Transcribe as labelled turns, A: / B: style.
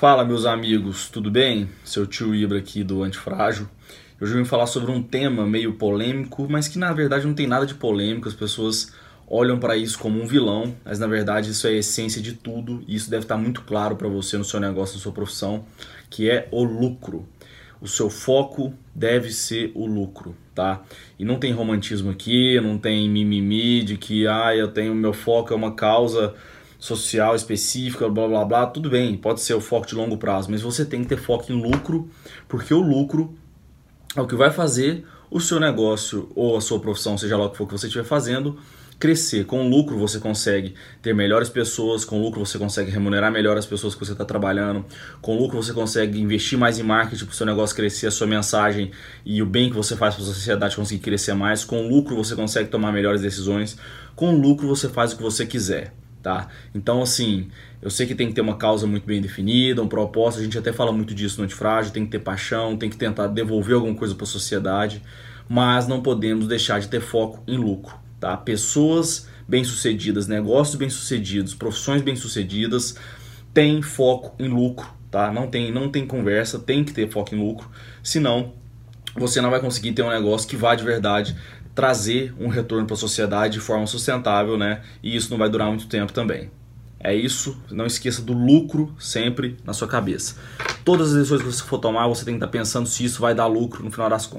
A: Fala, meus amigos, tudo bem? Seu tio Ibra aqui do Antifrágil. Hoje eu vim falar sobre um tema meio polêmico, mas que na verdade não tem nada de polêmico. As pessoas olham para isso como um vilão, mas na verdade isso é a essência de tudo e isso deve estar muito claro para você no seu negócio, na sua profissão, que é o lucro. O seu foco deve ser o lucro, tá? E não tem romantismo aqui, não tem mimimi de que ah, eu tenho meu foco é uma causa social específica, blá blá blá, tudo bem, pode ser o foco de longo prazo, mas você tem que ter foco em lucro, porque o lucro é o que vai fazer o seu negócio ou a sua profissão, seja lá o que for que você estiver fazendo, crescer. Com lucro você consegue ter melhores pessoas, com lucro você consegue remunerar melhor as pessoas que você está trabalhando, com lucro você consegue investir mais em marketing para o seu negócio crescer, a sua mensagem e o bem que você faz para a sociedade conseguir crescer mais. Com lucro você consegue tomar melhores decisões, com lucro você faz o que você quiser tá? Então, assim, eu sei que tem que ter uma causa muito bem definida, um propósito, a gente até fala muito disso no antifrágil, tem que ter paixão, tem que tentar devolver alguma coisa para a sociedade, mas não podemos deixar de ter foco em lucro, tá? Pessoas bem-sucedidas, negócios bem-sucedidos, profissões bem-sucedidas têm foco em lucro, tá? Não tem, não tem conversa, tem que ter foco em lucro, senão você não vai conseguir ter um negócio que vá de verdade trazer um retorno para a sociedade de forma sustentável, né? E isso não vai durar muito tempo também. É isso, não esqueça do lucro sempre na sua cabeça. Todas as decisões que você for tomar, você tem que estar pensando se isso vai dar lucro no final das contas.